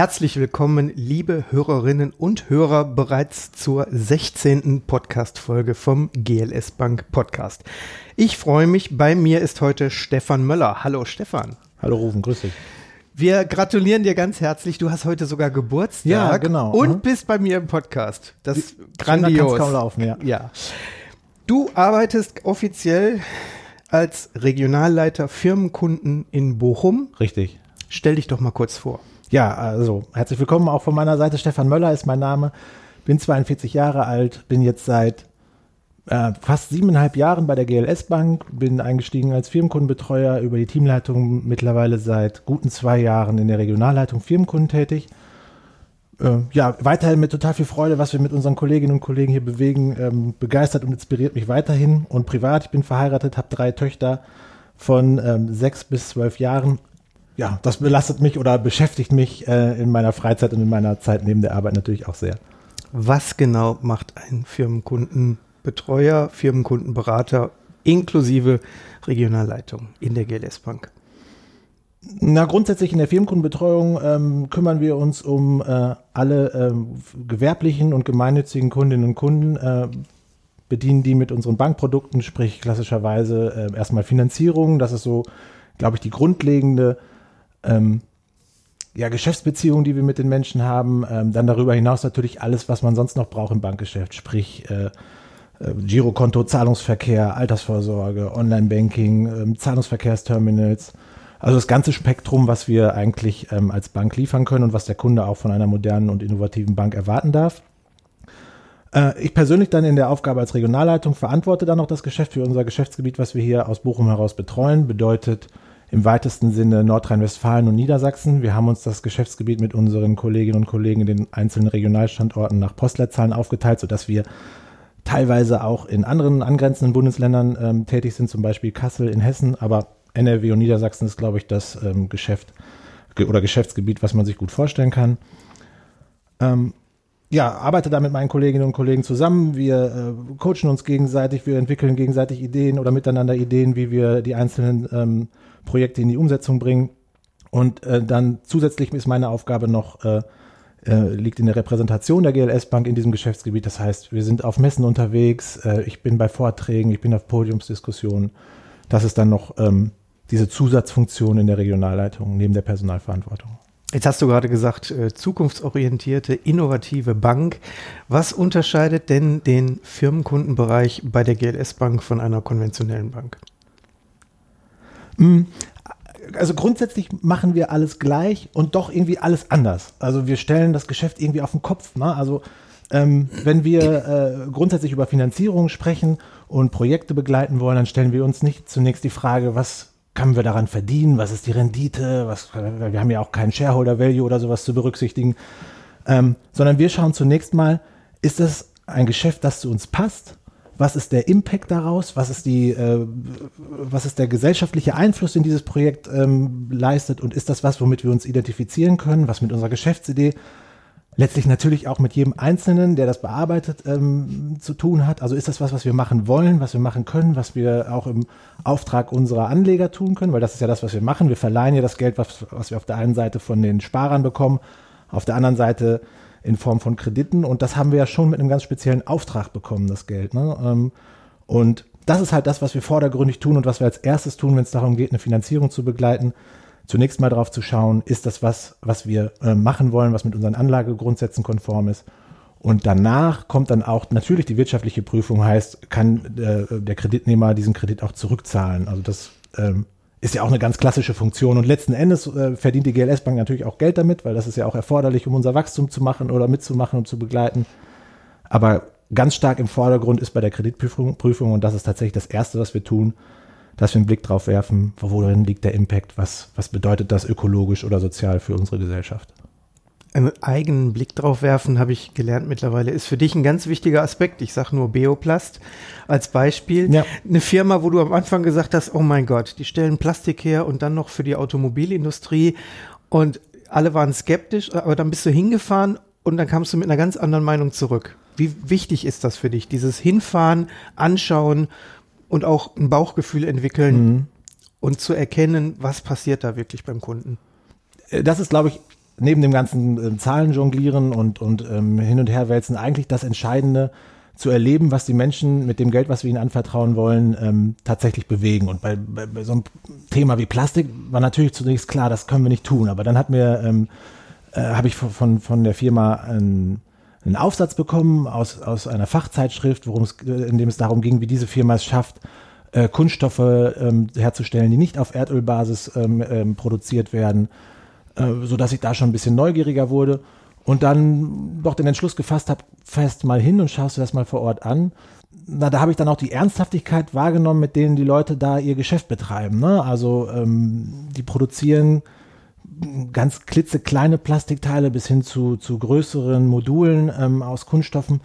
Herzlich willkommen, liebe Hörerinnen und Hörer, bereits zur 16. Podcast-Folge vom GLS Bank Podcast. Ich freue mich, bei mir ist heute Stefan Möller. Hallo Stefan. Hallo Rufen, grüß dich. Wir gratulieren dir ganz herzlich. Du hast heute sogar Geburtstag. Ja, genau. Und mhm. bist bei mir im Podcast. Das ist grandios. Kaum laufen, ja. ja. Du arbeitest offiziell als Regionalleiter Firmenkunden in Bochum. Richtig. Stell dich doch mal kurz vor. Ja, also herzlich willkommen auch von meiner Seite. Stefan Möller ist mein Name. Bin 42 Jahre alt, bin jetzt seit äh, fast siebeneinhalb Jahren bei der GLS Bank, bin eingestiegen als Firmenkundenbetreuer über die Teamleitung mittlerweile seit guten zwei Jahren in der Regionalleitung Firmenkunden tätig. Äh, ja, weiterhin mit total viel Freude, was wir mit unseren Kolleginnen und Kollegen hier bewegen, ähm, begeistert und inspiriert mich weiterhin. Und privat, ich bin verheiratet, habe drei Töchter von ähm, sechs bis zwölf Jahren ja, das belastet mich oder beschäftigt mich äh, in meiner Freizeit und in meiner Zeit neben der Arbeit natürlich auch sehr. Was genau macht ein Firmenkundenbetreuer, Firmenkundenberater inklusive Regionalleitung in der GLS Bank? Na, grundsätzlich in der Firmenkundenbetreuung ähm, kümmern wir uns um äh, alle ähm, gewerblichen und gemeinnützigen Kundinnen und Kunden, äh, bedienen die mit unseren Bankprodukten, sprich klassischerweise äh, erstmal Finanzierung. Das ist so, glaube ich, die grundlegende ähm, ja, Geschäftsbeziehungen, die wir mit den Menschen haben. Ähm, dann darüber hinaus natürlich alles, was man sonst noch braucht im Bankgeschäft, sprich äh, äh, Girokonto, Zahlungsverkehr, Altersvorsorge, Online-Banking, ähm, Zahlungsverkehrsterminals. Also das ganze Spektrum, was wir eigentlich ähm, als Bank liefern können und was der Kunde auch von einer modernen und innovativen Bank erwarten darf. Äh, ich persönlich dann in der Aufgabe als Regionalleitung verantworte dann noch das Geschäft für unser Geschäftsgebiet, was wir hier aus Bochum heraus betreuen. Bedeutet im weitesten Sinne Nordrhein-Westfalen und Niedersachsen. Wir haben uns das Geschäftsgebiet mit unseren Kolleginnen und Kollegen in den einzelnen Regionalstandorten nach Postleitzahlen aufgeteilt, sodass wir teilweise auch in anderen angrenzenden Bundesländern ähm, tätig sind, zum Beispiel Kassel in Hessen, aber NRW und Niedersachsen ist, glaube ich, das ähm, Geschäft oder Geschäftsgebiet, was man sich gut vorstellen kann. Ähm, ja, arbeite da mit meinen Kolleginnen und Kollegen zusammen. Wir äh, coachen uns gegenseitig, wir entwickeln gegenseitig Ideen oder miteinander Ideen, wie wir die einzelnen ähm, Projekte in die Umsetzung bringen. Und äh, dann zusätzlich ist meine Aufgabe noch, äh, äh, liegt in der Repräsentation der GLS Bank in diesem Geschäftsgebiet. Das heißt, wir sind auf Messen unterwegs, äh, ich bin bei Vorträgen, ich bin auf Podiumsdiskussionen. Das ist dann noch ähm, diese Zusatzfunktion in der Regionalleitung neben der Personalverantwortung. Jetzt hast du gerade gesagt, äh, zukunftsorientierte, innovative Bank. Was unterscheidet denn den Firmenkundenbereich bei der GLS Bank von einer konventionellen Bank? Mm, also grundsätzlich machen wir alles gleich und doch irgendwie alles anders. Also wir stellen das Geschäft irgendwie auf den Kopf. Ne? Also ähm, wenn wir äh, grundsätzlich über Finanzierung sprechen und Projekte begleiten wollen, dann stellen wir uns nicht zunächst die Frage, was können wir daran verdienen, was ist die Rendite, was, wir haben ja auch keinen Shareholder Value oder sowas zu berücksichtigen, ähm, sondern wir schauen zunächst mal, ist das ein Geschäft, das zu uns passt? was ist der Impact daraus, was ist, die, äh, was ist der gesellschaftliche Einfluss, den dieses Projekt ähm, leistet? Und ist das was, womit wir uns identifizieren können, was mit unserer Geschäftsidee letztlich natürlich auch mit jedem Einzelnen, der das bearbeitet, ähm, zu tun hat. Also ist das was, was wir machen wollen, was wir machen können, was wir auch im Auftrag unserer Anleger tun können, weil das ist ja das, was wir machen. Wir verleihen ja das Geld, was, was wir auf der einen Seite von den Sparern bekommen, auf der anderen Seite in Form von Krediten. Und das haben wir ja schon mit einem ganz speziellen Auftrag bekommen, das Geld. Ne? Ähm, und das ist halt das, was wir vordergründig tun und was wir als erstes tun, wenn es darum geht, eine Finanzierung zu begleiten. Zunächst mal darauf zu schauen, ist das was, was wir äh, machen wollen, was mit unseren Anlagegrundsätzen konform ist. Und danach kommt dann auch natürlich die wirtschaftliche Prüfung, heißt, kann äh, der Kreditnehmer diesen Kredit auch zurückzahlen. Also das ähm, ist ja auch eine ganz klassische Funktion. Und letzten Endes äh, verdient die GLS Bank natürlich auch Geld damit, weil das ist ja auch erforderlich, um unser Wachstum zu machen oder mitzumachen und zu begleiten. Aber ganz stark im Vordergrund ist bei der Kreditprüfung, Prüfung, und das ist tatsächlich das Erste, was wir tun, dass wir einen Blick drauf werfen, worin liegt der Impact, was, was bedeutet das ökologisch oder sozial für unsere Gesellschaft einen eigenen Blick drauf werfen, habe ich gelernt mittlerweile, ist für dich ein ganz wichtiger Aspekt. Ich sage nur Beoplast als Beispiel. Ja. Eine Firma, wo du am Anfang gesagt hast, oh mein Gott, die stellen Plastik her und dann noch für die Automobilindustrie und alle waren skeptisch, aber dann bist du hingefahren und dann kamst du mit einer ganz anderen Meinung zurück. Wie wichtig ist das für dich, dieses Hinfahren, Anschauen und auch ein Bauchgefühl entwickeln mhm. und zu erkennen, was passiert da wirklich beim Kunden? Das ist, glaube ich, neben dem ganzen äh, Zahlen jonglieren und, und ähm, hin und her wälzen eigentlich das Entscheidende zu erleben, was die Menschen mit dem Geld, was wir ihnen anvertrauen wollen, ähm, tatsächlich bewegen. Und bei, bei, bei, so einem Thema wie Plastik war natürlich zunächst klar, das können wir nicht tun. Aber dann hat mir, ähm, äh, habe ich von, von der Firma ein, einen Aufsatz bekommen aus, aus einer Fachzeitschrift, worum es, äh, in dem es darum ging, wie diese Firma es schafft, äh, Kunststoffe ähm, herzustellen, die nicht auf Erdölbasis ähm, ähm, produziert werden, äh, so dass ich da schon ein bisschen neugieriger wurde und dann doch den Entschluss gefasst habe, fest mal hin und schaust du das mal vor Ort an. Na, da habe ich dann auch die Ernsthaftigkeit wahrgenommen, mit denen die Leute da ihr Geschäft betreiben. Ne? Also ähm, die produzieren ganz klitzekleine Plastikteile bis hin zu, zu größeren Modulen ähm, aus Kunststoffen,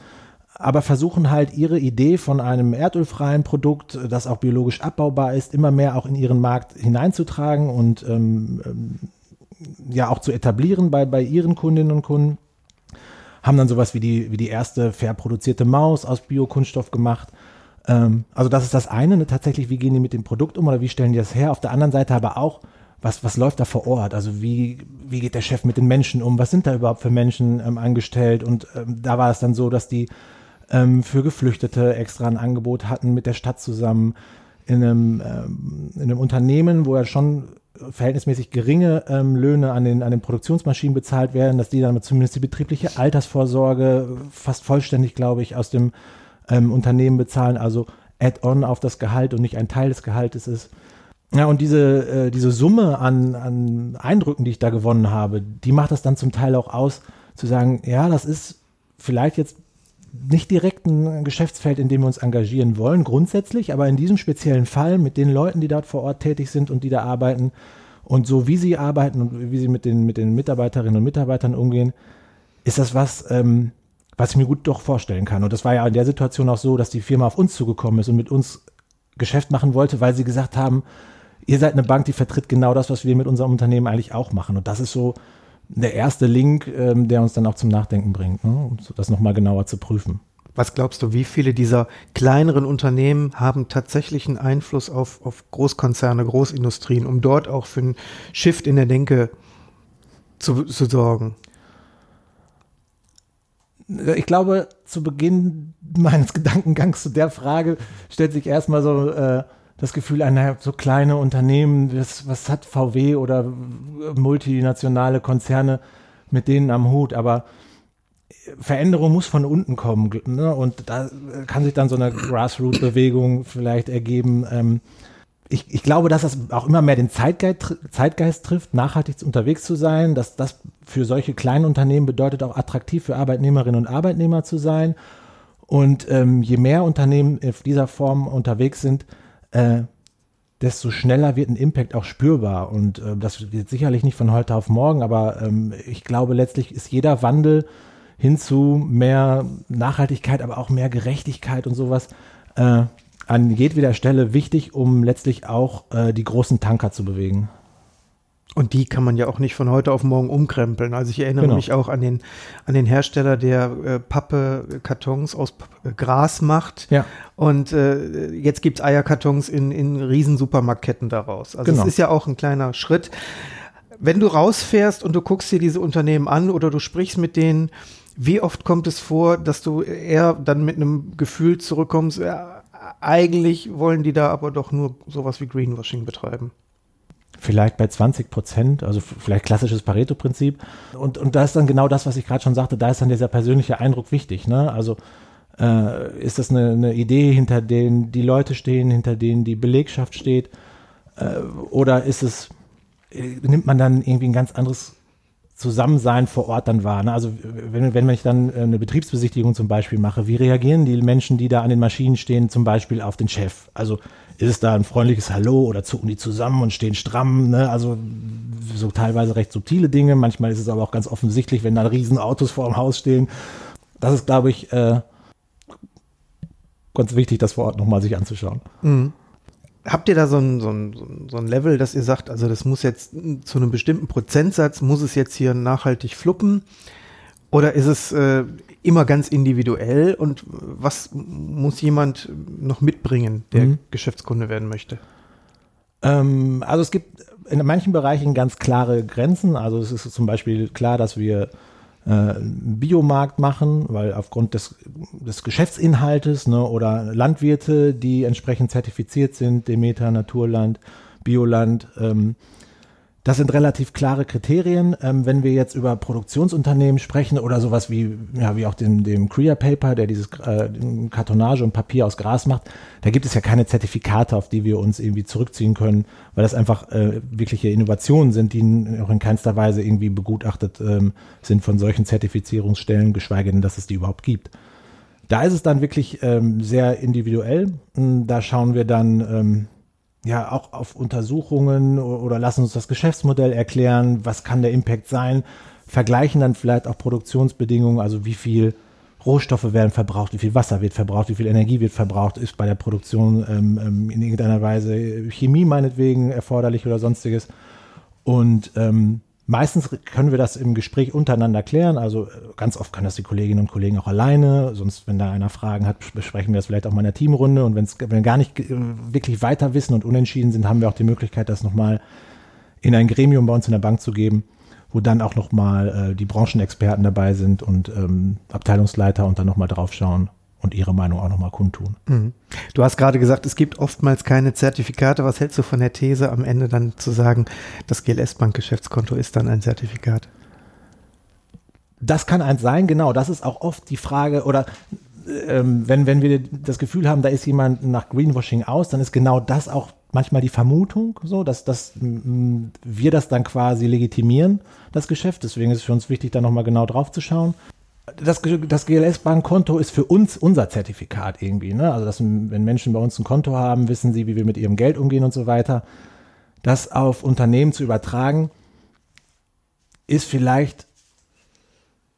aber versuchen halt ihre Idee von einem erdölfreien Produkt, das auch biologisch abbaubar ist, immer mehr auch in ihren Markt hineinzutragen und ähm, ähm ja auch zu etablieren bei, bei ihren Kundinnen und Kunden. Haben dann sowas wie die, wie die erste fair produzierte Maus aus Biokunststoff gemacht. Ähm, also das ist das eine, ne, tatsächlich, wie gehen die mit dem Produkt um oder wie stellen die das her? Auf der anderen Seite aber auch, was, was läuft da vor Ort? Also wie, wie geht der Chef mit den Menschen um? Was sind da überhaupt für Menschen ähm, angestellt? Und ähm, da war es dann so, dass die ähm, für Geflüchtete extra ein Angebot hatten mit der Stadt zusammen in einem, ähm, in einem Unternehmen, wo er schon verhältnismäßig geringe ähm, Löhne an den, an den Produktionsmaschinen bezahlt werden, dass die dann zumindest die betriebliche Altersvorsorge fast vollständig, glaube ich, aus dem ähm, Unternehmen bezahlen, also Add-on auf das Gehalt und nicht ein Teil des Gehaltes ist. Ja, und diese, äh, diese Summe an, an Eindrücken, die ich da gewonnen habe, die macht das dann zum Teil auch aus, zu sagen, ja, das ist vielleicht jetzt nicht direkt ein Geschäftsfeld, in dem wir uns engagieren wollen, grundsätzlich, aber in diesem speziellen Fall mit den Leuten, die dort vor Ort tätig sind und die da arbeiten und so wie sie arbeiten und wie sie mit den, mit den Mitarbeiterinnen und Mitarbeitern umgehen, ist das was, ähm, was ich mir gut doch vorstellen kann. Und das war ja in der Situation auch so, dass die Firma auf uns zugekommen ist und mit uns Geschäft machen wollte, weil sie gesagt haben, ihr seid eine Bank, die vertritt genau das, was wir mit unserem Unternehmen eigentlich auch machen. Und das ist so, der erste Link, ähm, der uns dann auch zum Nachdenken bringt, ne? um das nochmal genauer zu prüfen. Was glaubst du, wie viele dieser kleineren Unternehmen haben tatsächlich einen Einfluss auf, auf Großkonzerne, Großindustrien, um dort auch für einen Shift in der Denke zu, zu sorgen? Ich glaube, zu Beginn meines Gedankengangs zu der Frage stellt sich erstmal so äh, das Gefühl, naja, so kleine Unternehmen, was, was hat VW oder multinationale Konzerne mit denen am Hut? Aber Veränderung muss von unten kommen. Ne? Und da kann sich dann so eine Grassroot-Bewegung vielleicht ergeben. Ähm, ich, ich, glaube, dass das auch immer mehr den Zeitgeist, Zeitgeist, trifft, nachhaltig unterwegs zu sein, dass das für solche kleinen Unternehmen bedeutet, auch attraktiv für Arbeitnehmerinnen und Arbeitnehmer zu sein. Und ähm, je mehr Unternehmen in dieser Form unterwegs sind, äh, desto schneller wird ein Impact auch spürbar. Und äh, das wird sicherlich nicht von heute auf morgen, aber ähm, ich glaube, letztlich ist jeder Wandel hin zu mehr Nachhaltigkeit, aber auch mehr Gerechtigkeit und sowas äh, an jedweder Stelle wichtig, um letztlich auch äh, die großen Tanker zu bewegen. Und die kann man ja auch nicht von heute auf morgen umkrempeln. Also ich erinnere genau. mich auch an den, an den Hersteller, der äh, Pappe Kartons aus P Gras macht. Ja. Und äh, jetzt gibt's Eierkartons in, in riesen Supermarktketten daraus. Also es genau. ist ja auch ein kleiner Schritt. Wenn du rausfährst und du guckst dir diese Unternehmen an oder du sprichst mit denen, wie oft kommt es vor, dass du eher dann mit einem Gefühl zurückkommst, ja, eigentlich wollen die da aber doch nur sowas wie Greenwashing betreiben? Vielleicht bei 20 Prozent, also vielleicht klassisches Pareto-Prinzip. Und, und da ist dann genau das, was ich gerade schon sagte, da ist dann dieser persönliche Eindruck wichtig. Ne? Also äh, ist das eine, eine, Idee, hinter denen die Leute stehen, hinter denen die Belegschaft steht? Äh, oder ist es, äh, nimmt man dann irgendwie ein ganz anderes Zusammensein vor Ort dann wahr? Ne? Also wenn, wenn ich dann eine Betriebsbesichtigung zum Beispiel mache, wie reagieren die Menschen, die da an den Maschinen stehen, zum Beispiel auf den Chef? Also ist es da ein freundliches Hallo oder zucken die zusammen und stehen stramm, ne? Also so teilweise recht subtile Dinge. Manchmal ist es aber auch ganz offensichtlich, wenn da riesen Autos vor dem Haus stehen. Das ist, glaube ich, äh, ganz wichtig, das vor Ort nochmal sich anzuschauen. Mhm. Habt ihr da so ein, so, ein, so ein Level, dass ihr sagt, also das muss jetzt zu einem bestimmten Prozentsatz, muss es jetzt hier nachhaltig fluppen? Oder ist es äh, immer ganz individuell und was muss jemand noch mitbringen, der mhm. Geschäftskunde werden möchte? Ähm, also es gibt in manchen Bereichen ganz klare Grenzen. Also es ist zum Beispiel klar, dass wir äh, Biomarkt machen, weil aufgrund des, des Geschäftsinhaltes ne, oder Landwirte, die entsprechend zertifiziert sind, Demeter, Naturland, Bioland, ähm, das sind relativ klare Kriterien. Ähm, wenn wir jetzt über Produktionsunternehmen sprechen oder sowas wie, ja, wie auch dem, dem Crea Paper, der dieses äh, Kartonage und Papier aus Gras macht, da gibt es ja keine Zertifikate, auf die wir uns irgendwie zurückziehen können, weil das einfach äh, wirkliche Innovationen sind, die auch in keinster Weise irgendwie begutachtet ähm, sind von solchen Zertifizierungsstellen, geschweige denn, dass es die überhaupt gibt. Da ist es dann wirklich ähm, sehr individuell. Da schauen wir dann, ähm, ja auch auf Untersuchungen oder lassen uns das Geschäftsmodell erklären, was kann der Impact sein, vergleichen dann vielleicht auch Produktionsbedingungen, also wie viel Rohstoffe werden verbraucht, wie viel Wasser wird verbraucht, wie viel Energie wird verbraucht, ist bei der Produktion ähm, ähm in irgendeiner Weise Chemie meinetwegen erforderlich oder sonstiges. Und ähm, Meistens können wir das im Gespräch untereinander klären. Also äh, ganz oft können das die Kolleginnen und Kollegen auch alleine. Sonst, wenn da einer Fragen hat, besprechen wir das vielleicht auch mal in der Teamrunde. Und wenn wir gar nicht äh, wirklich weiter wissen und unentschieden sind, haben wir auch die Möglichkeit, das nochmal in ein Gremium bei uns in der Bank zu geben, wo dann auch nochmal äh, die Branchenexperten dabei sind und ähm, Abteilungsleiter und dann nochmal draufschauen und ihre Meinung auch nochmal kundtun. Mhm. Du hast gerade gesagt, es gibt oftmals keine Zertifikate. Was hältst du von der These, am Ende dann zu sagen, das GLS-Bank-Geschäftskonto ist dann ein Zertifikat? Das kann eins sein, genau. Das ist auch oft die Frage, oder ähm, wenn, wenn wir das Gefühl haben, da ist jemand nach Greenwashing aus, dann ist genau das auch manchmal die Vermutung, so, dass, dass wir das dann quasi legitimieren, das Geschäft. Deswegen ist es für uns wichtig, da nochmal genau drauf zu schauen das, das GLS-Bankkonto ist für uns unser Zertifikat irgendwie. Ne? Also, dass, wenn Menschen bei uns ein Konto haben, wissen sie, wie wir mit ihrem Geld umgehen und so weiter. Das auf Unternehmen zu übertragen, ist vielleicht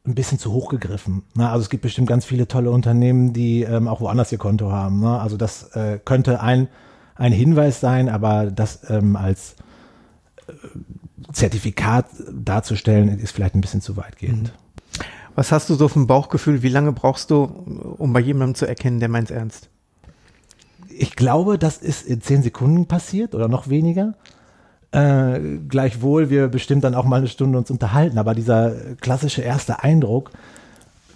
ein bisschen zu hoch gegriffen. Ne? Also es gibt bestimmt ganz viele tolle Unternehmen, die ähm, auch woanders ihr Konto haben. Ne? Also das äh, könnte ein, ein Hinweis sein, aber das ähm, als äh, Zertifikat darzustellen, ist vielleicht ein bisschen zu weitgehend. Mhm. Was hast du so vom Bauchgefühl? Wie lange brauchst du, um bei jemandem zu erkennen, der meint ernst? Ich glaube, das ist in zehn Sekunden passiert oder noch weniger. Äh, gleichwohl wir bestimmt dann auch mal eine Stunde uns unterhalten, aber dieser klassische erste Eindruck,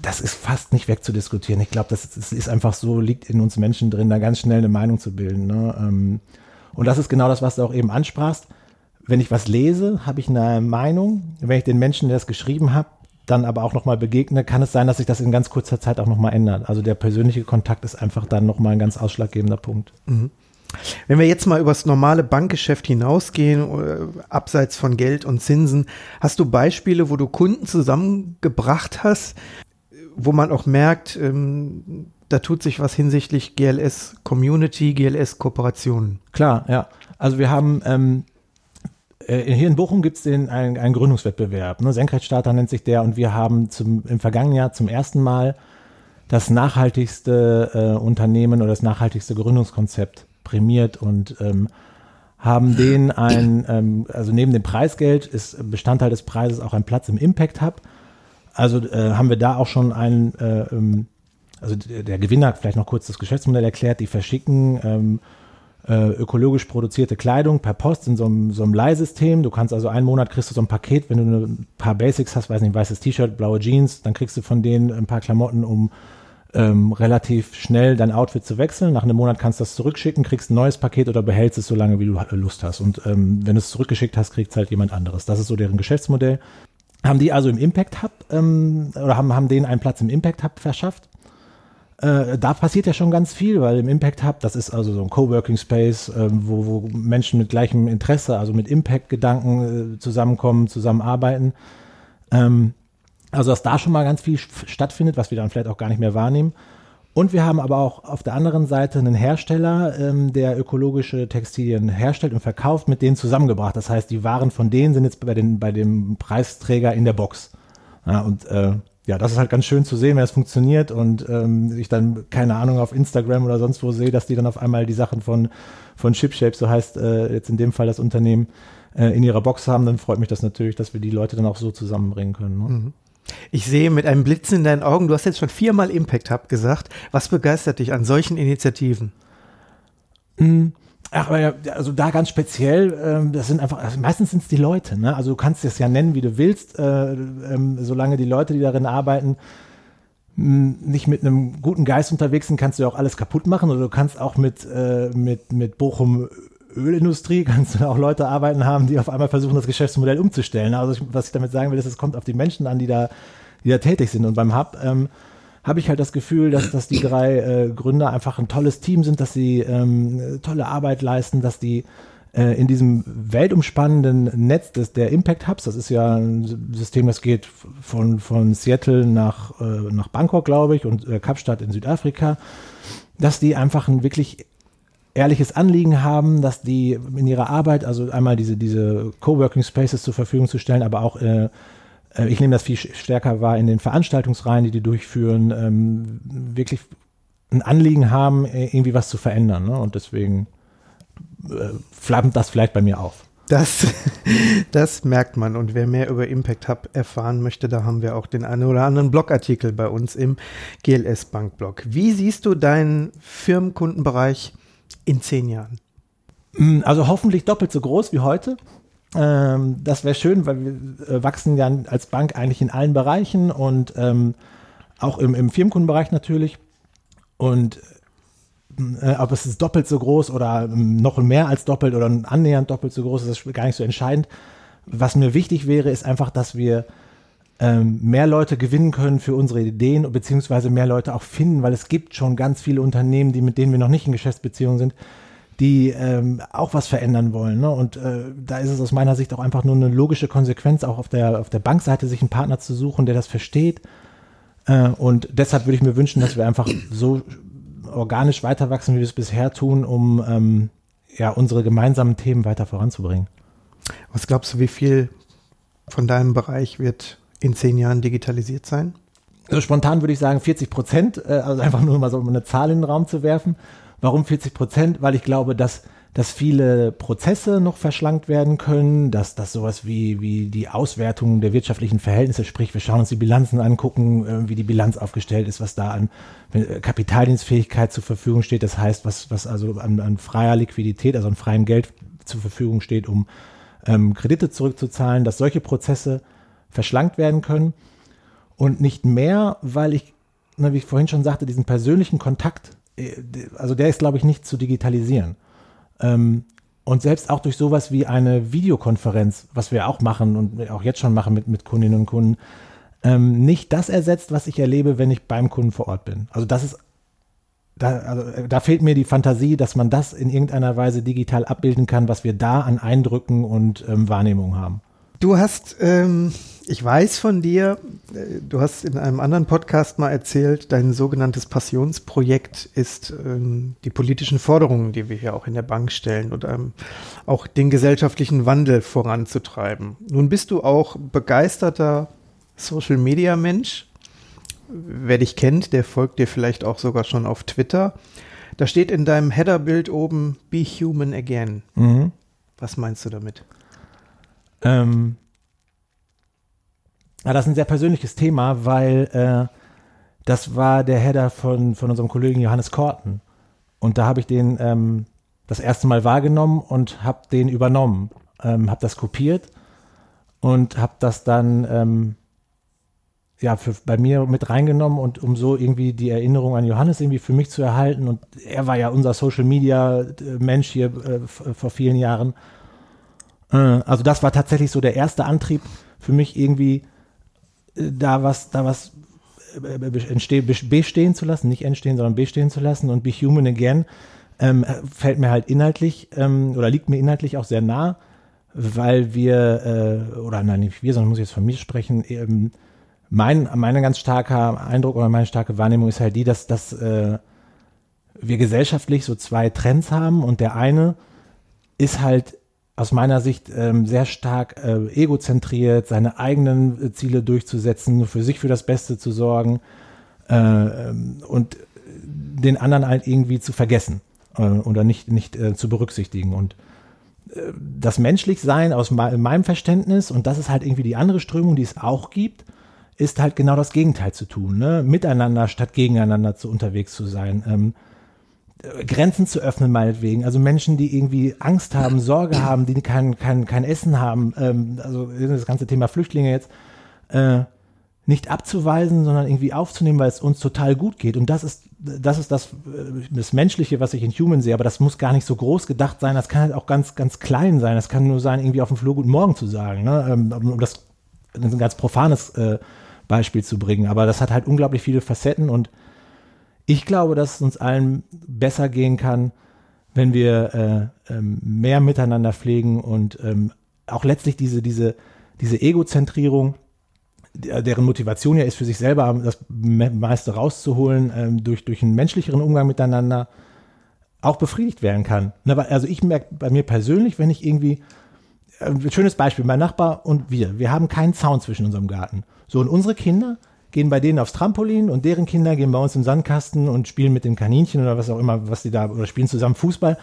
das ist fast nicht wegzudiskutieren. Ich glaube, das, das, ist einfach so, liegt in uns Menschen drin, da ganz schnell eine Meinung zu bilden. Ne? Ähm, und das ist genau das, was du auch eben ansprachst. Wenn ich was lese, habe ich eine Meinung. Wenn ich den Menschen, der es geschrieben hat, dann aber auch nochmal begegne, kann es sein, dass sich das in ganz kurzer Zeit auch nochmal ändert. Also der persönliche Kontakt ist einfach dann nochmal ein ganz ausschlaggebender Punkt. Mhm. Wenn wir jetzt mal übers normale Bankgeschäft hinausgehen, äh, abseits von Geld und Zinsen, hast du Beispiele, wo du Kunden zusammengebracht hast, wo man auch merkt, ähm, da tut sich was hinsichtlich GLS Community, GLS Kooperationen? Klar, ja. Also wir haben ähm, äh, hier in Bochum gibt es einen, einen Gründungswettbewerb. Ne? Senkrechtstarter nennt sich der und wir haben zum, im vergangenen Jahr zum ersten Mal das nachhaltigste äh, Unternehmen oder das nachhaltigste Gründungskonzept prämiert und ähm, haben den ein, ähm, also neben dem Preisgeld ist Bestandteil des Preises auch ein Platz im Impact Hub. Also äh, haben wir da auch schon einen, äh, ähm, also der Gewinner hat vielleicht noch kurz das Geschäftsmodell erklärt, die verschicken ähm, äh, ökologisch produzierte Kleidung per Post in so einem, so einem Leihsystem. Du kannst also einen Monat kriegst du so ein Paket, wenn du ein paar Basics hast, weiß nicht, weißes T-Shirt, blaue Jeans, dann kriegst du von denen ein paar Klamotten, um ähm, relativ schnell dein Outfit zu wechseln. Nach einem Monat kannst du das zurückschicken, kriegst ein neues Paket oder behältst es so lange, wie du Lust hast. Und ähm, wenn du es zurückgeschickt hast, kriegt es halt jemand anderes. Das ist so deren Geschäftsmodell. Haben die also im Impact Hub ähm, oder haben, haben denen einen Platz im Impact Hub verschafft äh, da passiert ja schon ganz viel, weil im Impact Hub, das ist also so ein Coworking Space, äh, wo, wo Menschen mit gleichem Interesse, also mit Impact-Gedanken äh, zusammenkommen, zusammenarbeiten. Ähm, also dass da schon mal ganz viel stattfindet, was wir dann vielleicht auch gar nicht mehr wahrnehmen. Und wir haben aber auch auf der anderen Seite einen Hersteller, ähm, der ökologische Textilien herstellt und verkauft, mit denen zusammengebracht. Das heißt, die Waren von denen sind jetzt bei, den, bei dem Preisträger in der Box. Ja, und äh, ja, das ist halt ganz schön zu sehen, wenn es funktioniert und ähm, ich dann, keine Ahnung, auf Instagram oder sonst wo sehe, dass die dann auf einmal die Sachen von, von Chipshape, so heißt äh, jetzt in dem Fall das Unternehmen, äh, in ihrer Box haben, dann freut mich das natürlich, dass wir die Leute dann auch so zusammenbringen können. Ne? Mhm. Ich sehe mit einem Blitz in deinen Augen, du hast jetzt schon viermal Impact Hub gesagt. Was begeistert dich an solchen Initiativen? Mhm Ach, aber ja, also da ganz speziell, ähm, das sind einfach, also meistens sind es die Leute, ne? Also du kannst es ja nennen, wie du willst, äh, ähm, solange die Leute, die darin arbeiten, nicht mit einem guten Geist unterwegs sind, kannst du ja auch alles kaputt machen. Oder du kannst auch mit, äh, mit, mit Bochum Ölindustrie, kannst du auch Leute arbeiten haben, die auf einmal versuchen, das Geschäftsmodell umzustellen. Also ich, was ich damit sagen will, ist, es kommt auf die Menschen an, die da, die da tätig sind. Und beim Hub ähm, habe ich halt das Gefühl, dass, dass die drei äh, Gründer einfach ein tolles Team sind, dass sie ähm, tolle Arbeit leisten, dass die äh, in diesem weltumspannenden Netz des, der Impact Hubs, das ist ja ein System, das geht von, von Seattle nach, äh, nach Bangkok, glaube ich, und äh, Kapstadt in Südafrika, dass die einfach ein wirklich ehrliches Anliegen haben, dass die in ihrer Arbeit, also einmal diese, diese Coworking Spaces zur Verfügung zu stellen, aber auch äh, ich nehme das viel stärker wahr in den Veranstaltungsreihen, die die durchführen, ähm, wirklich ein Anliegen haben, äh, irgendwie was zu verändern. Ne? Und deswegen äh, flammt das vielleicht bei mir auf. Das, das merkt man. Und wer mehr über Impact Hub erfahren möchte, da haben wir auch den einen oder anderen Blogartikel bei uns im GLS Bank Blog. Wie siehst du deinen Firmenkundenbereich in zehn Jahren? Mm, also hoffentlich doppelt so groß wie heute. Ähm, das wäre schön, weil wir äh, wachsen ja als Bank eigentlich in allen Bereichen und ähm, auch im, im Firmenkundenbereich natürlich. Und äh, ob es ist doppelt so groß oder ähm, noch mehr als doppelt oder annähernd doppelt so groß, ist das gar nicht so entscheidend. Was mir wichtig wäre, ist einfach, dass wir ähm, mehr Leute gewinnen können für unsere Ideen, beziehungsweise mehr Leute auch finden, weil es gibt schon ganz viele Unternehmen, die mit denen wir noch nicht in Geschäftsbeziehungen sind, die ähm, auch was verändern wollen. Ne? Und äh, da ist es aus meiner Sicht auch einfach nur eine logische Konsequenz, auch auf der, auf der Bankseite sich einen Partner zu suchen, der das versteht. Äh, und deshalb würde ich mir wünschen, dass wir einfach so organisch weiter wachsen, wie wir es bisher tun, um ähm, ja, unsere gemeinsamen Themen weiter voranzubringen. Was glaubst du, wie viel von deinem Bereich wird in zehn Jahren digitalisiert sein? Also spontan würde ich sagen 40 Prozent, äh, also einfach nur mal so eine Zahl in den Raum zu werfen. Warum 40 Prozent? Weil ich glaube, dass, dass viele Prozesse noch verschlankt werden können, dass, dass sowas wie, wie die Auswertung der wirtschaftlichen Verhältnisse, sprich, wir schauen uns die Bilanzen angucken, äh, wie die Bilanz aufgestellt ist, was da an äh, Kapitaldienstfähigkeit zur Verfügung steht. Das heißt, was, was also an, an freier Liquidität, also an freiem Geld zur Verfügung steht, um ähm, Kredite zurückzuzahlen, dass solche Prozesse verschlankt werden können und nicht mehr, weil ich, wie ich vorhin schon sagte, diesen persönlichen Kontakt also der ist, glaube ich, nicht zu digitalisieren. Ähm, und selbst auch durch sowas wie eine Videokonferenz, was wir auch machen und auch jetzt schon machen mit, mit Kundinnen und Kunden, ähm, nicht das ersetzt, was ich erlebe, wenn ich beim Kunden vor Ort bin. Also das ist, da, also äh, da fehlt mir die Fantasie, dass man das in irgendeiner Weise digital abbilden kann, was wir da an Eindrücken und ähm, Wahrnehmungen haben. Du hast ähm, ich weiß von dir, äh, du hast in einem anderen Podcast mal erzählt, dein sogenanntes Passionsprojekt ist ähm, die politischen Forderungen, die wir hier auch in der Bank stellen und ähm, auch den gesellschaftlichen Wandel voranzutreiben. Nun bist du auch begeisterter Social Media Mensch. Wer dich kennt, der folgt dir vielleicht auch sogar schon auf Twitter. Da steht in deinem Headerbild oben Be Human Again. Mhm. Was meinst du damit? Ähm, ja, das ist ein sehr persönliches Thema, weil äh, das war der Header von, von unserem Kollegen Johannes Korten. Und da habe ich den ähm, das erste Mal wahrgenommen und habe den übernommen, ähm, habe das kopiert und habe das dann ähm, ja für, bei mir mit reingenommen und um so irgendwie die Erinnerung an Johannes irgendwie für mich zu erhalten. Und er war ja unser Social Media äh, Mensch hier äh, vor vielen Jahren. Äh, also das war tatsächlich so der erste Antrieb für mich irgendwie da was, da was äh, entstehen, bestehen zu lassen, nicht entstehen, sondern bestehen zu lassen und Be Human Again ähm, fällt mir halt inhaltlich ähm, oder liegt mir inhaltlich auch sehr nah, weil wir, äh, oder nein, nicht wir, sondern muss ich jetzt von mir sprechen, ähm, mein, mein ganz starker Eindruck oder meine starke Wahrnehmung ist halt die, dass, dass äh, wir gesellschaftlich so zwei Trends haben und der eine ist halt aus meiner Sicht ähm, sehr stark äh, egozentriert, seine eigenen äh, Ziele durchzusetzen, für sich für das Beste zu sorgen äh, ähm, und den anderen halt irgendwie zu vergessen äh, oder nicht, nicht äh, zu berücksichtigen. Und äh, das Menschlichsein aus me meinem Verständnis, und das ist halt irgendwie die andere Strömung, die es auch gibt, ist halt genau das Gegenteil zu tun, ne? miteinander statt gegeneinander zu unterwegs zu sein. Ähm, Grenzen zu öffnen, meinetwegen. Also Menschen, die irgendwie Angst haben, Sorge haben, die kein, kein, kein Essen haben, ähm, also das ganze Thema Flüchtlinge jetzt, äh, nicht abzuweisen, sondern irgendwie aufzunehmen, weil es uns total gut geht. Und das ist, das ist das, äh, das Menschliche, was ich in Human sehe, aber das muss gar nicht so groß gedacht sein, das kann halt auch ganz, ganz klein sein. Das kann nur sein, irgendwie auf dem Flur Guten Morgen zu sagen, ne? Ähm, um das ein ganz profanes äh, Beispiel zu bringen. Aber das hat halt unglaublich viele Facetten und ich glaube, dass es uns allen besser gehen kann, wenn wir äh, ähm, mehr miteinander pflegen und ähm, auch letztlich diese, diese, diese Egozentrierung, deren Motivation ja ist, für sich selber das meiste rauszuholen, ähm, durch, durch einen menschlicheren Umgang miteinander, auch befriedigt werden kann. Also ich merke bei mir persönlich, wenn ich irgendwie, äh, schönes Beispiel, mein Nachbar und wir, wir haben keinen Zaun zwischen unserem Garten. So, und unsere Kinder gehen bei denen aufs Trampolin und deren Kinder gehen bei uns im Sandkasten und spielen mit den Kaninchen oder was auch immer, was die da, oder spielen zusammen Fußball.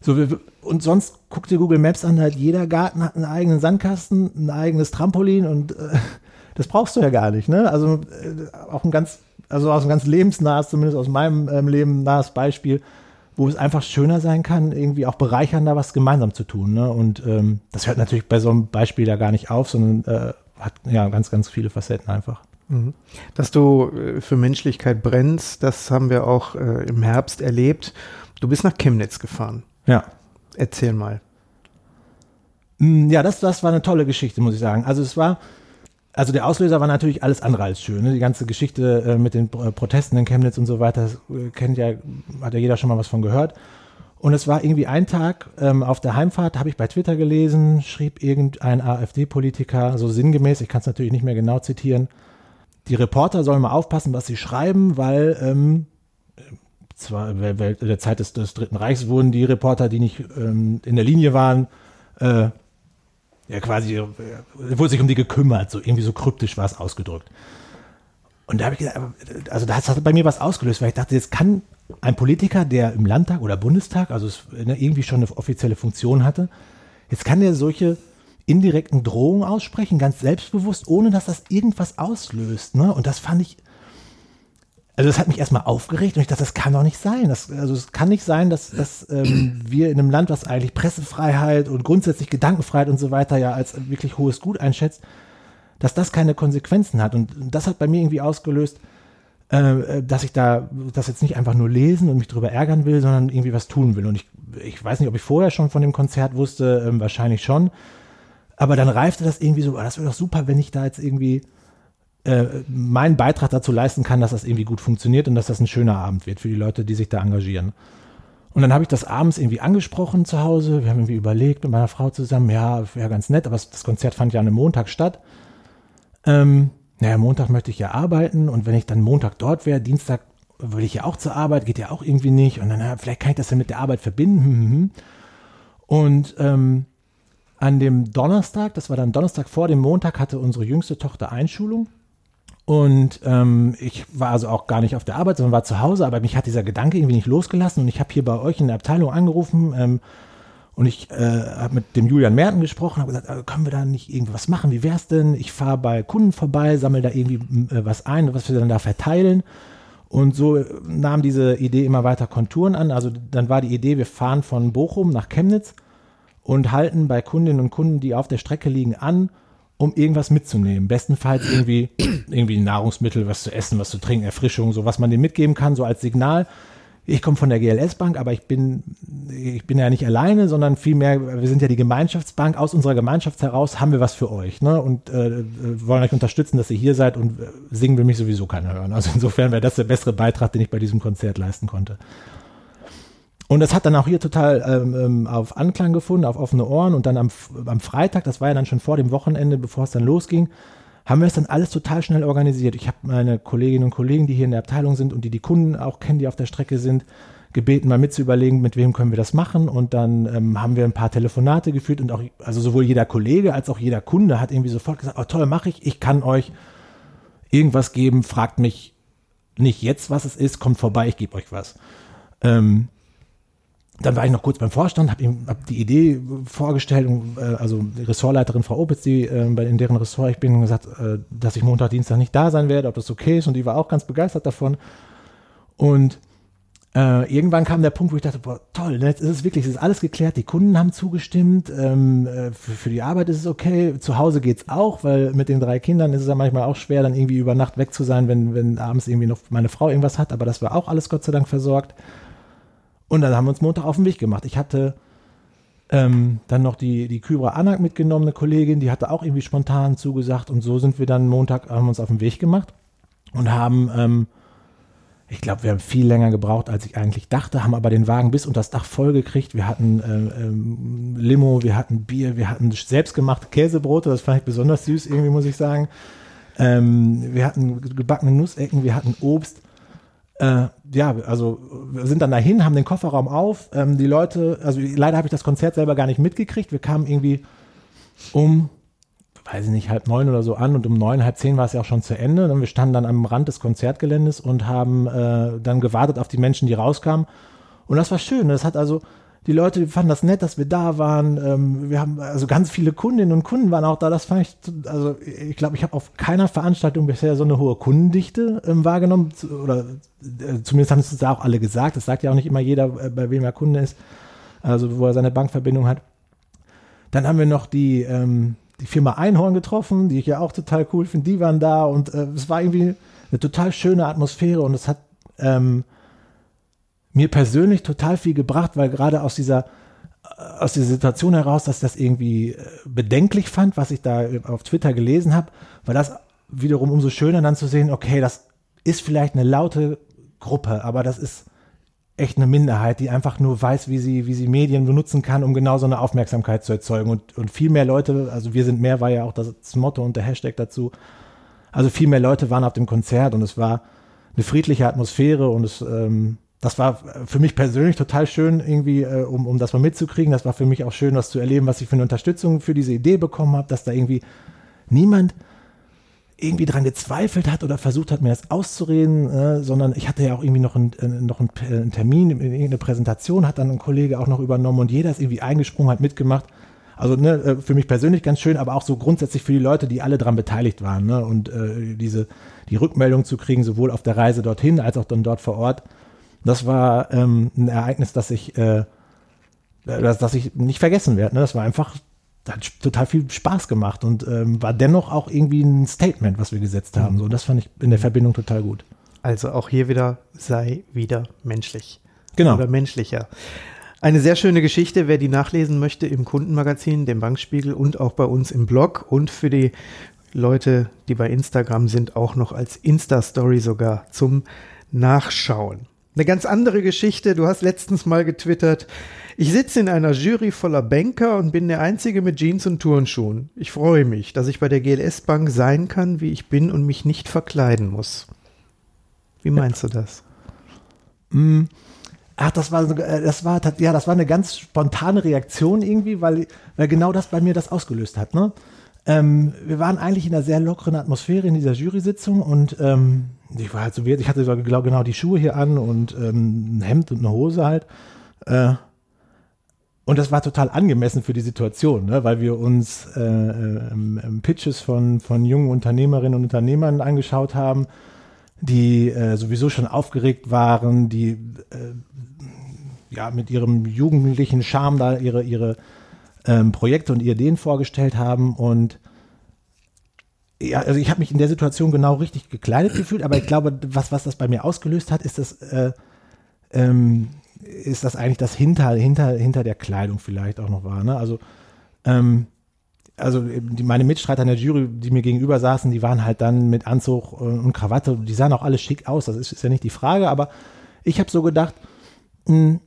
So, und sonst guckt ihr Google Maps an, halt jeder Garten hat einen eigenen Sandkasten, ein eigenes Trampolin und äh, das brauchst du ja gar nicht, ne? Also äh, auch ein ganz, also aus einem ganz lebensnahes, zumindest aus meinem ähm, Leben nahes Beispiel, wo es einfach schöner sein kann, irgendwie auch bereichernder was gemeinsam zu tun, ne? Und ähm, das hört natürlich bei so einem Beispiel da gar nicht auf, sondern äh, hat ja ganz, ganz viele Facetten einfach. Mhm. Dass du äh, für Menschlichkeit brennst, das haben wir auch äh, im Herbst erlebt. Du bist nach Chemnitz gefahren. Ja. Erzähl mal. Mm, ja, das, das war eine tolle Geschichte, muss ich sagen. Also es war, also der Auslöser war natürlich alles andere als schön. Ne? Die ganze Geschichte äh, mit den äh, Protesten in Chemnitz und so weiter, äh, kennt ja, hat ja jeder schon mal was von gehört. Und es war irgendwie ein Tag ähm, auf der Heimfahrt, habe ich bei Twitter gelesen, schrieb irgendein AfD-Politiker, so sinngemäß, ich kann es natürlich nicht mehr genau zitieren, die Reporter sollen mal aufpassen, was sie schreiben, weil ähm, zwar in der Zeit des, des, Dritten Reichs wurden die Reporter, die nicht ähm, in der Linie waren, äh, ja quasi, äh, wurde sich um die gekümmert, so irgendwie so kryptisch war es ausgedrückt. Und da habe ich gedacht, also das hat bei mir was ausgelöst, weil ich dachte, jetzt kann ein Politiker, der im Landtag oder Bundestag, also es, ne, irgendwie schon eine offizielle Funktion hatte, jetzt kann der solche indirekten Drohungen aussprechen, ganz selbstbewusst, ohne dass das irgendwas auslöst. Ne? Und das fand ich, also das hat mich erstmal aufgeregt und ich dachte, das kann doch nicht sein. Das, also es kann nicht sein, dass, dass ähm, wir in einem Land, was eigentlich Pressefreiheit und grundsätzlich Gedankenfreiheit und so weiter ja als wirklich hohes Gut einschätzt, dass das keine Konsequenzen hat. Und das hat bei mir irgendwie ausgelöst, äh, dass ich da das jetzt nicht einfach nur lesen und mich darüber ärgern will, sondern irgendwie was tun will. Und ich, ich weiß nicht, ob ich vorher schon von dem Konzert wusste, äh, wahrscheinlich schon. Aber dann reifte das irgendwie so, oh, das wäre doch super, wenn ich da jetzt irgendwie äh, meinen Beitrag dazu leisten kann, dass das irgendwie gut funktioniert und dass das ein schöner Abend wird für die Leute, die sich da engagieren. Und dann habe ich das abends irgendwie angesprochen zu Hause. Wir haben irgendwie überlegt mit meiner Frau zusammen, ja, wäre ganz nett, aber das Konzert fand ja an einem Montag statt. Ähm, naja, Montag möchte ich ja arbeiten und wenn ich dann Montag dort wäre, Dienstag würde ich ja auch zur Arbeit, geht ja auch irgendwie nicht. Und dann, na, vielleicht kann ich das ja mit der Arbeit verbinden. Hm, hm, hm. Und ähm, an dem Donnerstag, das war dann Donnerstag vor dem Montag, hatte unsere jüngste Tochter Einschulung. Und ähm, ich war also auch gar nicht auf der Arbeit, sondern war zu Hause, aber mich hat dieser Gedanke irgendwie nicht losgelassen. Und ich habe hier bei euch in der Abteilung angerufen ähm, und ich äh, habe mit dem Julian Merten gesprochen, habe gesagt, äh, können wir da nicht irgendwas machen? Wie wäre es denn? Ich fahre bei Kunden vorbei, sammle da irgendwie äh, was ein, was wir dann da verteilen. Und so nahm diese Idee immer weiter Konturen an. Also dann war die Idee, wir fahren von Bochum nach Chemnitz und halten bei Kundinnen und Kunden, die auf der Strecke liegen, an, um irgendwas mitzunehmen. Bestenfalls irgendwie, irgendwie Nahrungsmittel, was zu essen, was zu trinken, Erfrischung, so was man denen mitgeben kann, so als Signal. Ich komme von der GLS Bank, aber ich bin, ich bin ja nicht alleine, sondern vielmehr, wir sind ja die Gemeinschaftsbank. Aus unserer Gemeinschaft heraus haben wir was für euch ne? und äh, wollen euch unterstützen, dass ihr hier seid und äh, singen will mich sowieso keiner hören. Also insofern wäre das der bessere Beitrag, den ich bei diesem Konzert leisten konnte. Und das hat dann auch hier total ähm, ähm, auf Anklang gefunden, auf offene Ohren. Und dann am, am Freitag, das war ja dann schon vor dem Wochenende, bevor es dann losging, haben wir es dann alles total schnell organisiert. Ich habe meine Kolleginnen und Kollegen, die hier in der Abteilung sind und die die Kunden auch kennen, die auf der Strecke sind, gebeten, mal mitzuüberlegen, mit wem können wir das machen. Und dann ähm, haben wir ein paar Telefonate geführt und auch, also sowohl jeder Kollege als auch jeder Kunde hat irgendwie sofort gesagt, oh toll, mache ich, ich kann euch irgendwas geben, fragt mich nicht jetzt, was es ist, kommt vorbei, ich gebe euch was. Ähm, dann war ich noch kurz beim Vorstand, habe ihm hab die Idee vorgestellt, und, äh, also die Ressortleiterin Frau Opitz, die äh, in deren Ressort ich bin, gesagt, äh, dass ich Montag, Dienstag nicht da sein werde, ob das okay ist und die war auch ganz begeistert davon. Und äh, irgendwann kam der Punkt, wo ich dachte, boah, toll, ne, jetzt ist es wirklich, es ist alles geklärt, die Kunden haben zugestimmt, ähm, äh, für, für, die Arbeit ist es okay, zu Hause geht's auch, weil mit den drei Kindern ist es ja manchmal auch schwer, dann irgendwie über Nacht weg zu sein, wenn, wenn abends irgendwie noch meine Frau irgendwas hat, aber das war auch alles Gott sei Dank versorgt. Und dann haben wir uns Montag auf den Weg gemacht. Ich hatte ähm, dann noch die, die Kybra Anak mitgenommen, eine Kollegin, die hatte auch irgendwie spontan zugesagt und so sind wir dann Montag, haben uns auf den Weg gemacht und haben ähm, ich glaube, wir haben viel länger gebraucht, als ich eigentlich dachte, haben aber den Wagen bis unter das Dach voll gekriegt. Wir hatten äh, ähm, Limo, wir hatten Bier, wir hatten selbstgemachte Käsebrote, das fand ich besonders süß, irgendwie muss ich sagen. Ähm, wir hatten gebackene Nussecken, wir hatten Obst. Äh, ja, also sind dann dahin, haben den Kofferraum auf. Ähm, die Leute, also leider habe ich das Konzert selber gar nicht mitgekriegt. Wir kamen irgendwie um weiß ich nicht, halb neun oder so an und um neun, halb zehn war es ja auch schon zu Ende. Und wir standen dann am Rand des Konzertgeländes und haben äh, dann gewartet auf die Menschen, die rauskamen. Und das war schön. Das hat also, die Leute fanden das nett, dass wir da waren. Ähm, wir haben, also ganz viele Kundinnen und Kunden waren auch da. Das fand ich, also ich glaube, ich habe auf keiner Veranstaltung bisher so eine hohe Kundendichte ähm, wahrgenommen. Oder äh, zumindest haben es da auch alle gesagt. Das sagt ja auch nicht immer jeder, äh, bei wem er Kunde ist. Also wo er seine Bankverbindung hat. Dann haben wir noch die, ähm, die Firma Einhorn getroffen, die ich ja auch total cool finde. Die waren da und äh, es war irgendwie eine total schöne Atmosphäre und es hat ähm, mir persönlich total viel gebracht, weil gerade aus dieser äh, aus dieser Situation heraus, dass ich das irgendwie äh, bedenklich fand, was ich da auf Twitter gelesen habe, war das wiederum umso schöner dann zu sehen, okay, das ist vielleicht eine laute Gruppe, aber das ist echt eine Minderheit, die einfach nur weiß, wie sie, wie sie Medien benutzen kann, um genau so eine Aufmerksamkeit zu erzeugen. Und, und viel mehr Leute, also wir sind mehr, war ja auch das Motto und der Hashtag dazu. Also viel mehr Leute waren auf dem Konzert und es war eine friedliche Atmosphäre und es, ähm, das war für mich persönlich total schön, irgendwie, äh, um, um das mal mitzukriegen. Das war für mich auch schön, was zu erleben, was ich für eine Unterstützung für diese Idee bekommen habe, dass da irgendwie niemand irgendwie dran gezweifelt hat oder versucht hat, mir das auszureden, äh, sondern ich hatte ja auch irgendwie noch, ein, äh, noch einen, äh, einen Termin, eine Präsentation hat dann ein Kollege auch noch übernommen und jeder ist irgendwie eingesprungen, hat mitgemacht. Also ne, äh, für mich persönlich ganz schön, aber auch so grundsätzlich für die Leute, die alle dran beteiligt waren. Ne? Und äh, diese die Rückmeldung zu kriegen, sowohl auf der Reise dorthin als auch dann dort vor Ort, das war ähm, ein Ereignis, das ich, äh, das, das ich nicht vergessen werde. Ne? Das war einfach hat total viel Spaß gemacht und ähm, war dennoch auch irgendwie ein Statement, was wir gesetzt haben. So, das fand ich in der Verbindung total gut. Also auch hier wieder sei wieder menschlich. Genau. Oder menschlicher. Eine sehr schöne Geschichte, wer die nachlesen möchte im Kundenmagazin, dem Bankspiegel und auch bei uns im Blog und für die Leute, die bei Instagram sind, auch noch als Insta-Story sogar zum Nachschauen. Eine ganz andere Geschichte, du hast letztens mal getwittert, ich sitze in einer Jury voller Banker und bin der Einzige mit Jeans und Turnschuhen. Ich freue mich, dass ich bei der GLS Bank sein kann, wie ich bin und mich nicht verkleiden muss. Wie meinst ja. du das? Mm. Ach, das war, äh, das war, ja, das war eine ganz spontane Reaktion irgendwie, weil, weil genau das bei mir das ausgelöst hat. Ne? Ähm, wir waren eigentlich in einer sehr lockeren Atmosphäre in dieser Jury-Sitzung und ähm, ich war halt so, ich hatte sogar genau die Schuhe hier an und ähm, ein Hemd und eine Hose halt. Äh, und das war total angemessen für die Situation, ne? weil wir uns äh, ähm, Pitches von, von jungen Unternehmerinnen und Unternehmern angeschaut haben, die äh, sowieso schon aufgeregt waren, die äh, ja mit ihrem jugendlichen Charme da ihre, ihre ähm, Projekte und Ideen vorgestellt haben. Und ja, also ich habe mich in der Situation genau richtig gekleidet gefühlt, aber ich glaube, was, was das bei mir ausgelöst hat, ist das äh, ähm, ist das eigentlich das hinter, hinter, hinter der Kleidung vielleicht auch noch war. Ne? Also, ähm, also die, meine Mitstreiter in der Jury, die mir gegenüber saßen, die waren halt dann mit Anzug und Krawatte, die sahen auch alle schick aus, das ist, ist ja nicht die Frage, aber ich habe so gedacht, mh, hm,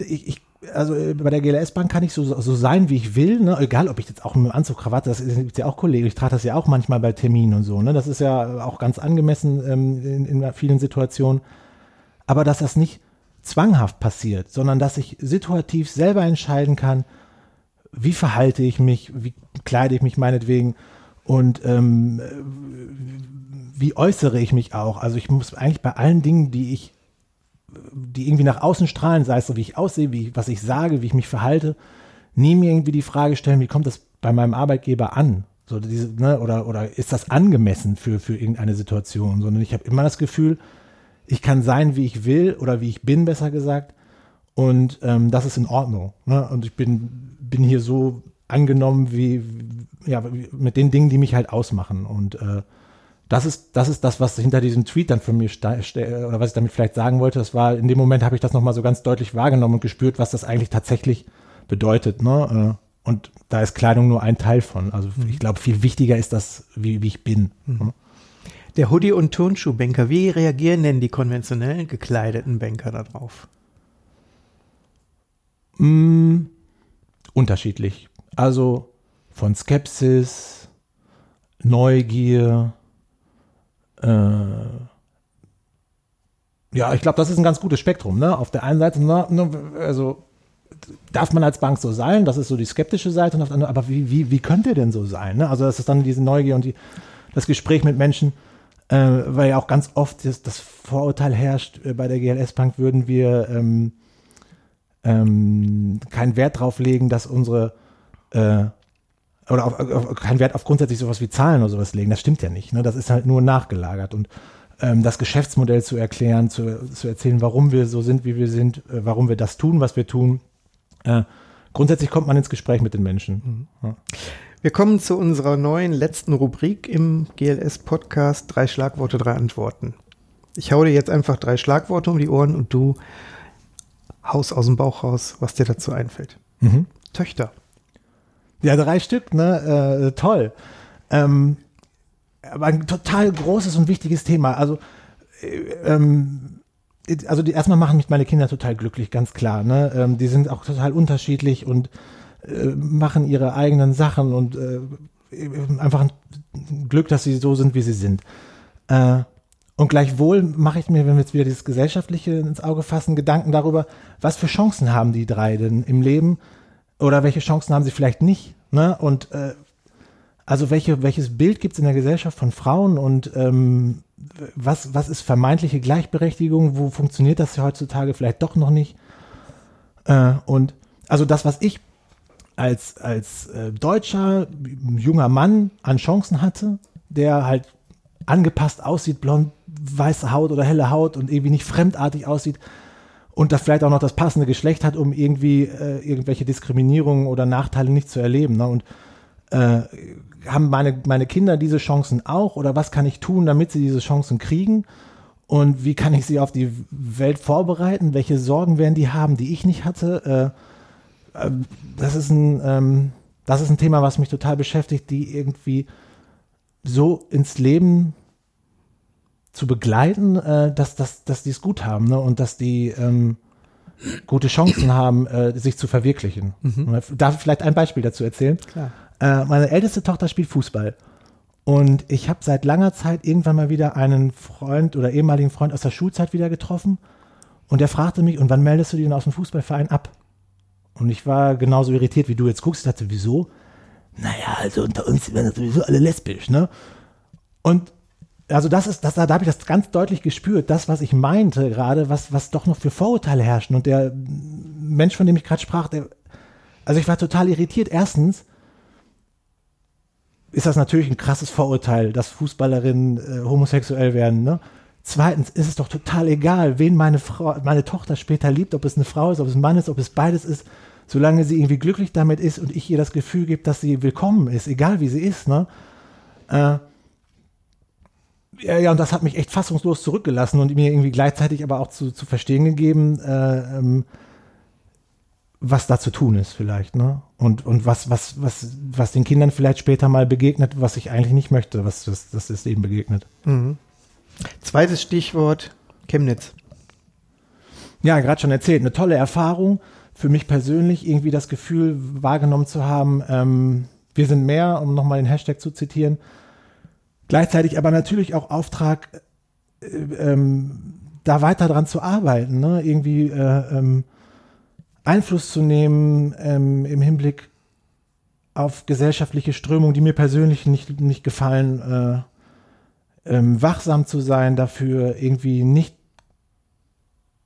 ich, ich also bei der GLS Bank kann ich so, so sein, wie ich will, ne? egal ob ich jetzt auch mit Anzug, Krawatte, das ist ja auch Kollege, ich trage das ja auch manchmal bei Terminen und so, ne? das ist ja auch ganz angemessen ähm, in, in vielen Situationen, aber dass das nicht zwanghaft passiert, sondern dass ich situativ selber entscheiden kann, wie verhalte ich mich, wie kleide ich mich meinetwegen und ähm, wie äußere ich mich auch. Also ich muss eigentlich bei allen Dingen, die ich, die irgendwie nach außen strahlen, sei es so, wie ich aussehe, wie, was ich sage, wie ich mich verhalte, nie mir irgendwie die Frage stellen, wie kommt das bei meinem Arbeitgeber an? So diese, ne, oder, oder ist das angemessen für, für irgendeine Situation? Sondern ich habe immer das Gefühl, ich kann sein, wie ich will oder wie ich bin, besser gesagt. Und ähm, das ist in Ordnung. Ne? Und ich bin, bin hier so angenommen, wie, ja, mit den Dingen, die mich halt ausmachen. Und äh, das ist, das ist das, was hinter diesem Tweet dann von mir oder was ich damit vielleicht sagen wollte. Das war, in dem Moment habe ich das nochmal so ganz deutlich wahrgenommen und gespürt, was das eigentlich tatsächlich bedeutet. Ne? Äh, und da ist Kleidung nur ein Teil von. Also mhm. ich glaube, viel wichtiger ist das, wie, wie ich bin. Mhm. Ne? Der Hoodie- und Turnschuhbanker, wie reagieren denn die konventionellen gekleideten Banker darauf? Mm, unterschiedlich. Also von Skepsis, Neugier, ja, ich glaube, das ist ein ganz gutes Spektrum. Ne? Auf der einen Seite, na, ne, also darf man als Bank so sein, das ist so die skeptische Seite, und auf der anderen, aber wie, wie, wie könnt ihr denn so sein? Ne? Also das ist dann diese Neugier und die, das Gespräch mit Menschen, äh, weil ja auch ganz oft das, das Vorurteil herrscht, äh, bei der GLS Bank würden wir ähm, ähm, keinen Wert drauf legen, dass unsere äh, oder auf, auf, keinen Wert auf grundsätzlich sowas wie Zahlen oder sowas legen. Das stimmt ja nicht. Ne? Das ist halt nur nachgelagert. Und ähm, das Geschäftsmodell zu erklären, zu, zu erzählen, warum wir so sind, wie wir sind, äh, warum wir das tun, was wir tun. Äh, grundsätzlich kommt man ins Gespräch mit den Menschen. Mhm. Ja. Wir kommen zu unserer neuen letzten Rubrik im GLS-Podcast. Drei Schlagworte, drei Antworten. Ich hau dir jetzt einfach drei Schlagworte um die Ohren und du haust aus dem Bauch raus, was dir dazu einfällt. Mhm. Töchter. Ja, drei Stück, ne? Äh, toll. Ähm, aber ein total großes und wichtiges Thema. Also, äh, ähm, also die erstmal machen mich meine Kinder total glücklich, ganz klar. Ne? Ähm, die sind auch total unterschiedlich und äh, machen ihre eigenen Sachen und äh, einfach ein Glück, dass sie so sind, wie sie sind. Äh, und gleichwohl mache ich mir, wenn wir jetzt wieder dieses Gesellschaftliche ins Auge fassen, Gedanken darüber, was für Chancen haben die drei denn im Leben oder welche Chancen haben sie vielleicht nicht? Ne? Und äh, also welche, welches Bild gibt es in der Gesellschaft von Frauen und ähm, was, was ist vermeintliche Gleichberechtigung? Wo funktioniert das heutzutage vielleicht doch noch nicht? Äh, und also das, was ich als, als äh, deutscher junger Mann an Chancen hatte, der halt angepasst aussieht, blond, weiße Haut oder helle Haut und irgendwie nicht fremdartig aussieht, und das vielleicht auch noch das passende Geschlecht hat, um irgendwie äh, irgendwelche Diskriminierungen oder Nachteile nicht zu erleben. Ne? Und äh, haben meine, meine Kinder diese Chancen auch oder was kann ich tun, damit sie diese Chancen kriegen? Und wie kann ich sie auf die Welt vorbereiten? Welche Sorgen werden die haben, die ich nicht hatte? Äh, äh das, ist ein, ähm, das ist ein Thema, was mich total beschäftigt, die irgendwie so ins Leben zu begleiten, äh, dass, dass, dass die es gut haben ne? und dass die ähm, gute Chancen haben, äh, sich zu verwirklichen. Mhm. Darf ich vielleicht ein Beispiel dazu erzählen? Äh, meine älteste Tochter spielt Fußball. Und ich habe seit langer Zeit irgendwann mal wieder einen Freund oder ehemaligen Freund aus der Schulzeit wieder getroffen. Und der fragte mich, und wann meldest du dich denn aus dem Fußballverein ab? Und ich war genauso irritiert, wie du jetzt guckst. Ich dachte, wieso? Naja, also unter uns werden sowieso alle lesbisch, ne? Und also das ist, das, da habe ich das ganz deutlich gespürt, das, was ich meinte gerade, was, was doch noch für Vorurteile herrschen. Und der Mensch, von dem ich gerade sprach, der, also ich war total irritiert. Erstens ist das natürlich ein krasses Vorurteil, dass Fußballerinnen äh, homosexuell werden. Ne? Zweitens ist es doch total egal, wen meine Frau, meine Tochter später liebt, ob es eine Frau ist, ob es ein Mann ist, ob es beides ist, solange sie irgendwie glücklich damit ist und ich ihr das Gefühl gebe, dass sie willkommen ist, egal wie sie ist. Ne? Äh, ja, ja, und das hat mich echt fassungslos zurückgelassen und mir irgendwie gleichzeitig aber auch zu, zu verstehen gegeben, äh, ähm, was da zu tun ist vielleicht, ne? Und, und was, was, was, was den Kindern vielleicht später mal begegnet, was ich eigentlich nicht möchte, was das, das ist eben begegnet. Mhm. Zweites Stichwort, Chemnitz. Ja, gerade schon erzählt, eine tolle Erfahrung. Für mich persönlich irgendwie das Gefühl wahrgenommen zu haben, ähm, wir sind mehr, um nochmal den Hashtag zu zitieren, Gleichzeitig aber natürlich auch Auftrag, äh, ähm, da weiter dran zu arbeiten, ne? irgendwie äh, ähm, Einfluss zu nehmen ähm, im Hinblick auf gesellschaftliche Strömungen, die mir persönlich nicht, nicht gefallen, äh, ähm, wachsam zu sein, dafür irgendwie nicht,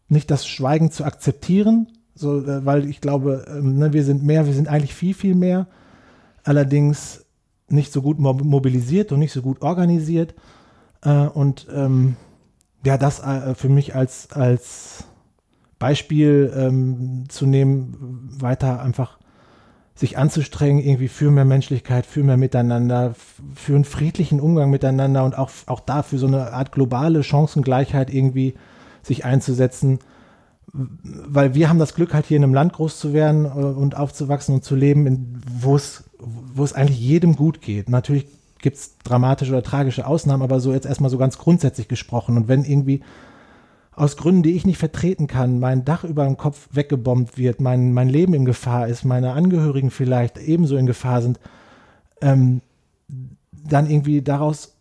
nicht das Schweigen zu akzeptieren, so, äh, weil ich glaube, ähm, ne, wir sind mehr, wir sind eigentlich viel, viel mehr. Allerdings nicht so gut mobilisiert und nicht so gut organisiert. Äh, und ähm, ja, das äh, für mich als, als Beispiel ähm, zu nehmen, weiter einfach sich anzustrengen, irgendwie für mehr Menschlichkeit, für mehr Miteinander, für einen friedlichen Umgang miteinander und auch, auch da so eine Art globale Chancengleichheit irgendwie sich einzusetzen. Weil wir haben das Glück, halt hier in einem Land groß zu werden äh, und aufzuwachsen und zu leben, wo es, wo es eigentlich jedem gut geht. Natürlich gibt es dramatische oder tragische Ausnahmen, aber so jetzt erstmal so ganz grundsätzlich gesprochen. Und wenn irgendwie aus Gründen, die ich nicht vertreten kann, mein Dach über dem Kopf weggebombt wird, mein, mein Leben in Gefahr ist, meine Angehörigen vielleicht ebenso in Gefahr sind, ähm, dann irgendwie daraus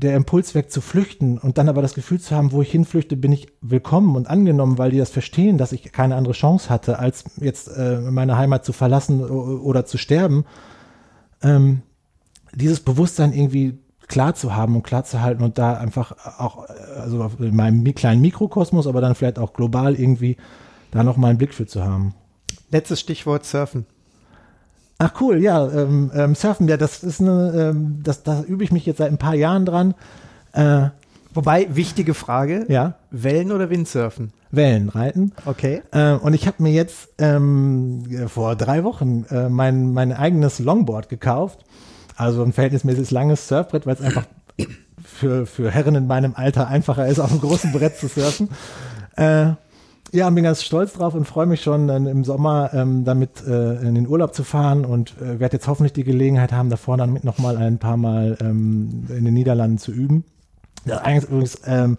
der Impuls weg zu flüchten und dann aber das Gefühl zu haben, wo ich hinflüchte, bin ich willkommen und angenommen, weil die das verstehen, dass ich keine andere Chance hatte, als jetzt äh, meine Heimat zu verlassen oder zu sterben. Ähm, dieses Bewusstsein irgendwie klar zu haben und klar zu halten und da einfach auch, also in meinem kleinen Mikrokosmos, aber dann vielleicht auch global irgendwie da nochmal einen Blick für zu haben. Letztes Stichwort Surfen. Ach cool, ja, ähm, ähm, Surfen, ja, das ist eine, ähm, das, da übe ich mich jetzt seit ein paar Jahren dran. Äh, Wobei, wichtige Frage, ja? Wellen oder Windsurfen? Wellen reiten. Okay. Äh, und ich habe mir jetzt ähm, vor drei Wochen äh, mein, mein eigenes Longboard gekauft also ein verhältnismäßig langes Surfbrett, weil es einfach für, für Herren in meinem Alter einfacher ist, auf einem großen Brett zu surfen. Ja, bin ganz stolz drauf und freue mich schon, dann im Sommer ähm, damit äh, in den Urlaub zu fahren und äh, werde jetzt hoffentlich die Gelegenheit haben, davor dann mit nochmal ein paar Mal ähm, in den Niederlanden zu üben. Das ist eigentlich übrigens ähm,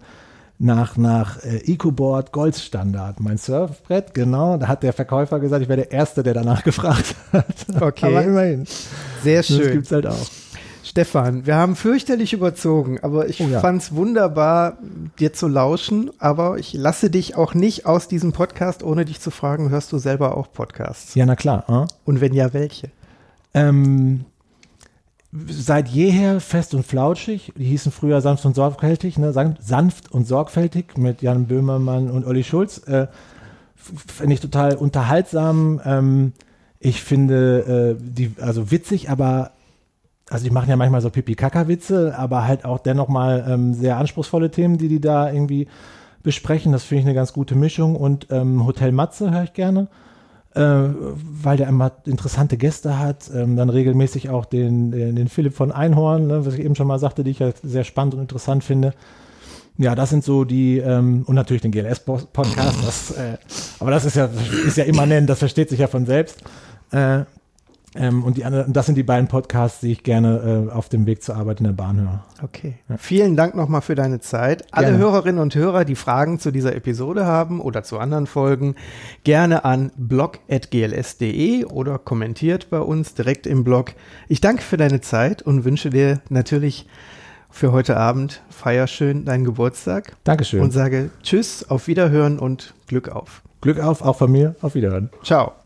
nach, nach äh, EcoBoard Goldstandard, mein Surfbrett, genau. Da hat der Verkäufer gesagt, ich wäre der Erste, der danach gefragt hat. Okay. Aber immerhin. Sehr schön. Das gibt's halt auch. Stefan, wir haben fürchterlich überzogen, aber ich oh ja. fand es wunderbar, dir zu lauschen. Aber ich lasse dich auch nicht aus diesem Podcast, ohne dich zu fragen, hörst du selber auch Podcasts? Ja, na klar. Äh? Und wenn ja, welche? Ähm, seit jeher fest und flauschig. Die hießen früher sanft und sorgfältig, ne? sanft und sorgfältig mit Jan Böhmermann und Olli Schulz. Äh, Finde ich total unterhaltsam. Ähm, ich finde äh, die, also witzig, aber also die machen ja manchmal so Pipi-Kaka-Witze, aber halt auch dennoch mal ähm, sehr anspruchsvolle Themen, die die da irgendwie besprechen. Das finde ich eine ganz gute Mischung. Und ähm, Hotel Matze höre ich gerne äh, weil der immer interessante Gäste hat. Ähm, dann regelmäßig auch den, den, den Philipp von Einhorn, ne, was ich eben schon mal sagte, die ich halt sehr spannend und interessant finde. Ja, das sind so die, ähm, und natürlich den GLS-Podcast, äh, aber das ist ja, ist ja immanent, das versteht sich ja von selbst. Äh, ähm, und die anderen, das sind die beiden Podcasts, die ich gerne äh, auf dem Weg zur Arbeit in der Bahn höre. Okay. Ja. Vielen Dank nochmal für deine Zeit. Alle gerne. Hörerinnen und Hörer, die Fragen zu dieser Episode haben oder zu anderen Folgen, gerne an blog.gls.de oder kommentiert bei uns direkt im Blog. Ich danke für deine Zeit und wünsche dir natürlich für heute Abend feier schön deinen Geburtstag. Dankeschön. Und sage Tschüss, auf Wiederhören und Glück auf. Glück auf, auch von mir. Auf Wiederhören. Ciao.